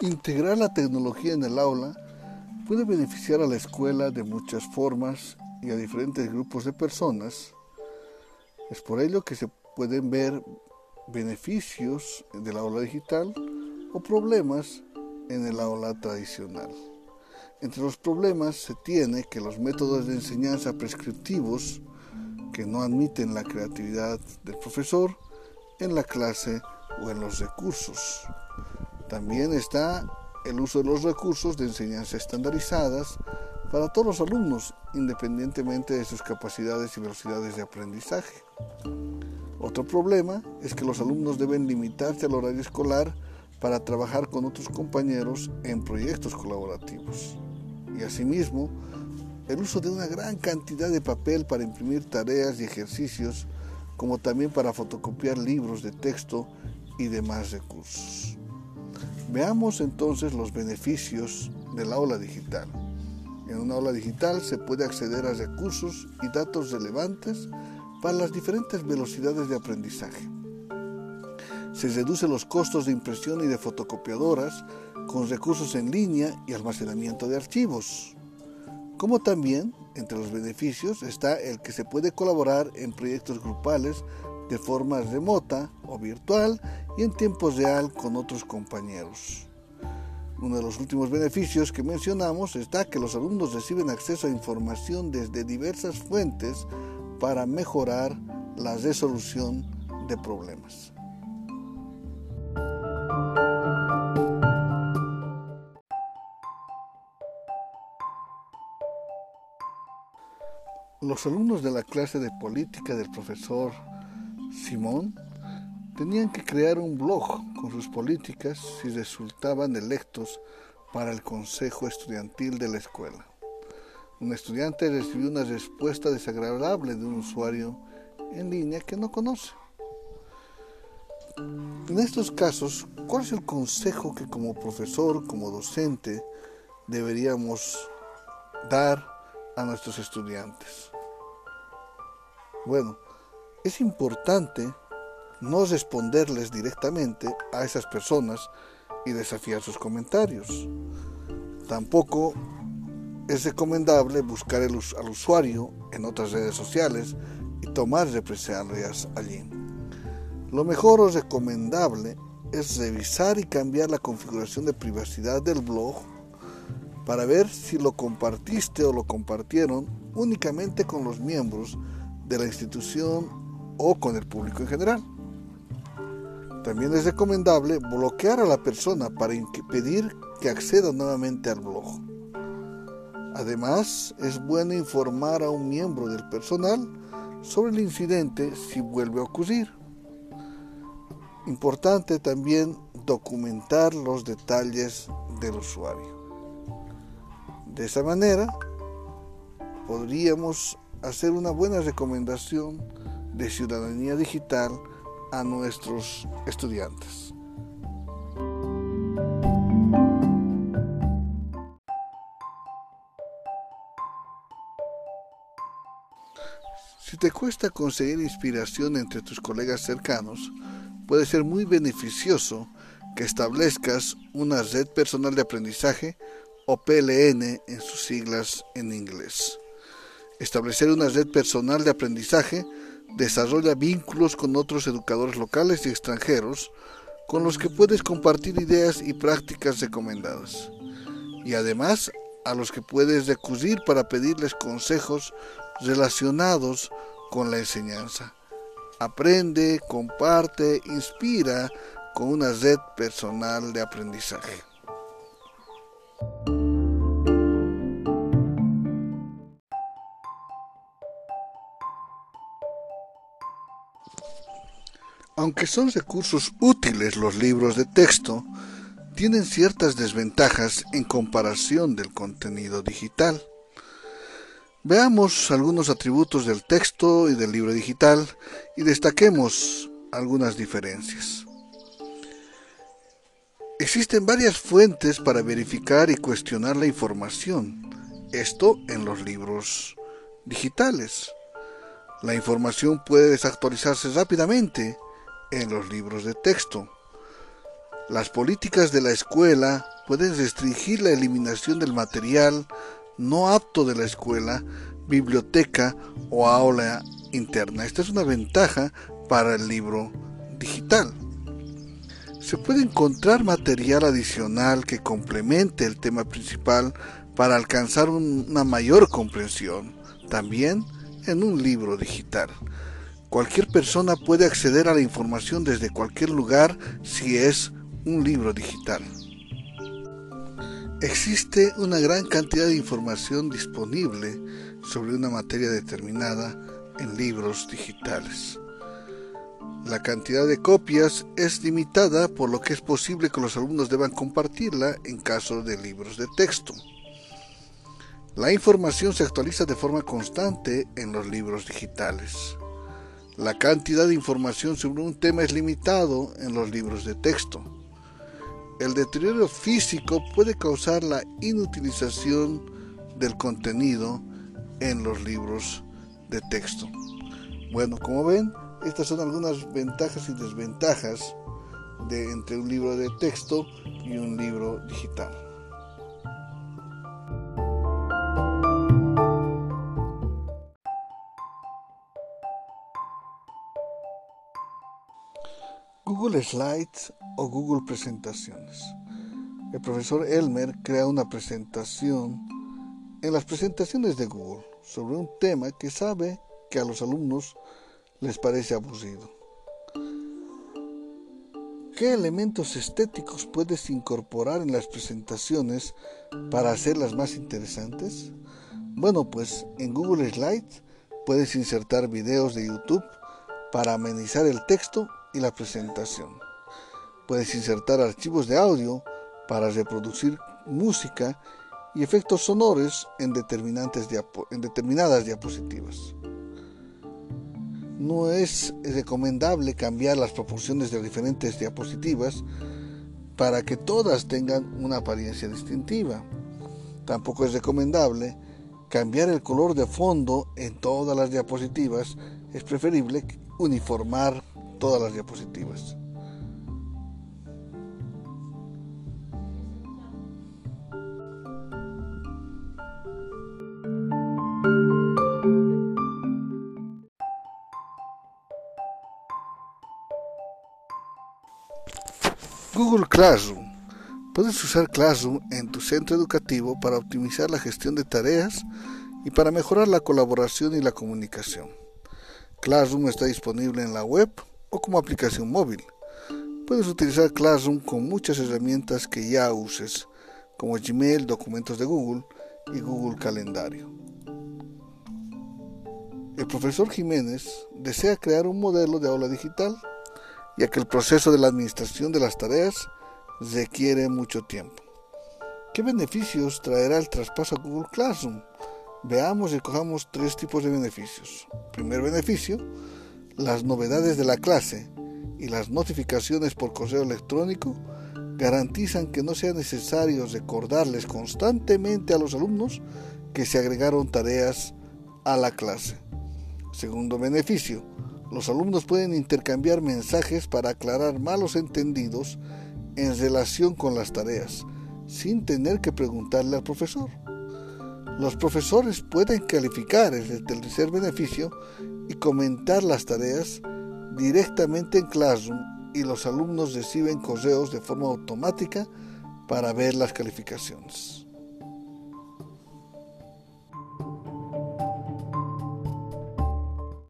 Integrar la tecnología en el aula puede beneficiar a la escuela de muchas formas y a diferentes grupos de personas. Es por ello que se pueden ver beneficios del aula digital o problemas en el aula tradicional. Entre los problemas se tiene que los métodos de enseñanza prescriptivos que no admiten la creatividad del profesor en la clase o en los recursos. También está el uso de los recursos de enseñanza estandarizadas para todos los alumnos, independientemente de sus capacidades y velocidades de aprendizaje. Otro problema es que los alumnos deben limitarse al horario escolar para trabajar con otros compañeros en proyectos colaborativos. Y asimismo, el uso de una gran cantidad de papel para imprimir tareas y ejercicios, como también para fotocopiar libros de texto y demás recursos. Veamos entonces los beneficios del aula digital. En una aula digital se puede acceder a recursos y datos relevantes para las diferentes velocidades de aprendizaje. Se reducen los costos de impresión y de fotocopiadoras con recursos en línea y almacenamiento de archivos. Como también, entre los beneficios, está el que se puede colaborar en proyectos grupales de forma remota o virtual y en tiempo real con otros compañeros. Uno de los últimos beneficios que mencionamos está que los alumnos reciben acceso a información desde diversas fuentes para mejorar la resolución de problemas. Los alumnos de la clase de política del profesor Simón tenían que crear un blog con sus políticas si resultaban electos para el consejo estudiantil de la escuela. Un estudiante recibió una respuesta desagradable de un usuario en línea que no conoce. En estos casos, ¿cuál es el consejo que como profesor, como docente, deberíamos dar a nuestros estudiantes? Bueno, es importante no responderles directamente a esas personas y desafiar sus comentarios. Tampoco es recomendable buscar al usuario en otras redes sociales y tomar represalias allí. Lo mejor o recomendable es revisar y cambiar la configuración de privacidad del blog para ver si lo compartiste o lo compartieron únicamente con los miembros de la institución o con el público en general. También es recomendable bloquear a la persona para impedir que acceda nuevamente al blog. Además, es bueno informar a un miembro del personal sobre el incidente si vuelve a ocurrir. Importante también documentar los detalles del usuario. De esa manera, podríamos hacer una buena recomendación de ciudadanía digital a nuestros estudiantes. Si te cuesta conseguir inspiración entre tus colegas cercanos, puede ser muy beneficioso que establezcas una red personal de aprendizaje o PLN en sus siglas en inglés. Establecer una red personal de aprendizaje desarrolla vínculos con otros educadores locales y extranjeros con los que puedes compartir ideas y prácticas recomendadas. Y además a los que puedes recurrir para pedirles consejos relacionados con la enseñanza. Aprende, comparte, inspira con una red personal de aprendizaje. Aunque son recursos útiles los libros de texto, tienen ciertas desventajas en comparación del contenido digital. Veamos algunos atributos del texto y del libro digital y destaquemos algunas diferencias. Existen varias fuentes para verificar y cuestionar la información, esto en los libros digitales. La información puede desactualizarse rápidamente en los libros de texto. Las políticas de la escuela pueden restringir la eliminación del material no apto de la escuela, biblioteca o aula interna. Esta es una ventaja para el libro digital. Se puede encontrar material adicional que complemente el tema principal para alcanzar una mayor comprensión, también en un libro digital. Cualquier persona puede acceder a la información desde cualquier lugar si es un libro digital. Existe una gran cantidad de información disponible sobre una materia determinada en libros digitales. La cantidad de copias es limitada por lo que es posible que los alumnos deban compartirla en caso de libros de texto. La información se actualiza de forma constante en los libros digitales. La cantidad de información sobre un tema es limitado en los libros de texto. El deterioro físico puede causar la inutilización del contenido en los libros de texto. Bueno, como ven, estas son algunas ventajas y desventajas de entre un libro de texto y un libro digital. Google Slides o Google Presentaciones. El profesor Elmer crea una presentación en las presentaciones de Google sobre un tema que sabe que a los alumnos les parece aburrido. ¿Qué elementos estéticos puedes incorporar en las presentaciones para hacerlas más interesantes? Bueno, pues en Google Slides puedes insertar videos de YouTube para amenizar el texto la presentación. Puedes insertar archivos de audio para reproducir música y efectos sonoros en, en determinadas diapositivas. No es recomendable cambiar las proporciones de diferentes diapositivas para que todas tengan una apariencia distintiva. Tampoco es recomendable cambiar el color de fondo en todas las diapositivas. Es preferible uniformar todas las diapositivas. Google Classroom. Puedes usar Classroom en tu centro educativo para optimizar la gestión de tareas y para mejorar la colaboración y la comunicación. Classroom está disponible en la web o como aplicación móvil. Puedes utilizar Classroom con muchas herramientas que ya uses, como Gmail, documentos de Google y Google Calendario. El profesor Jiménez desea crear un modelo de aula digital ya que el proceso de la administración de las tareas requiere mucho tiempo. ¿Qué beneficios traerá el traspaso a Google Classroom? Veamos y cojamos tres tipos de beneficios. Primer beneficio, las novedades de la clase y las notificaciones por correo electrónico garantizan que no sea necesario recordarles constantemente a los alumnos que se agregaron tareas a la clase. Segundo beneficio, los alumnos pueden intercambiar mensajes para aclarar malos entendidos en relación con las tareas, sin tener que preguntarle al profesor. Los profesores pueden calificar el tercer beneficio y comentar las tareas directamente en Classroom y los alumnos reciben correos de forma automática para ver las calificaciones.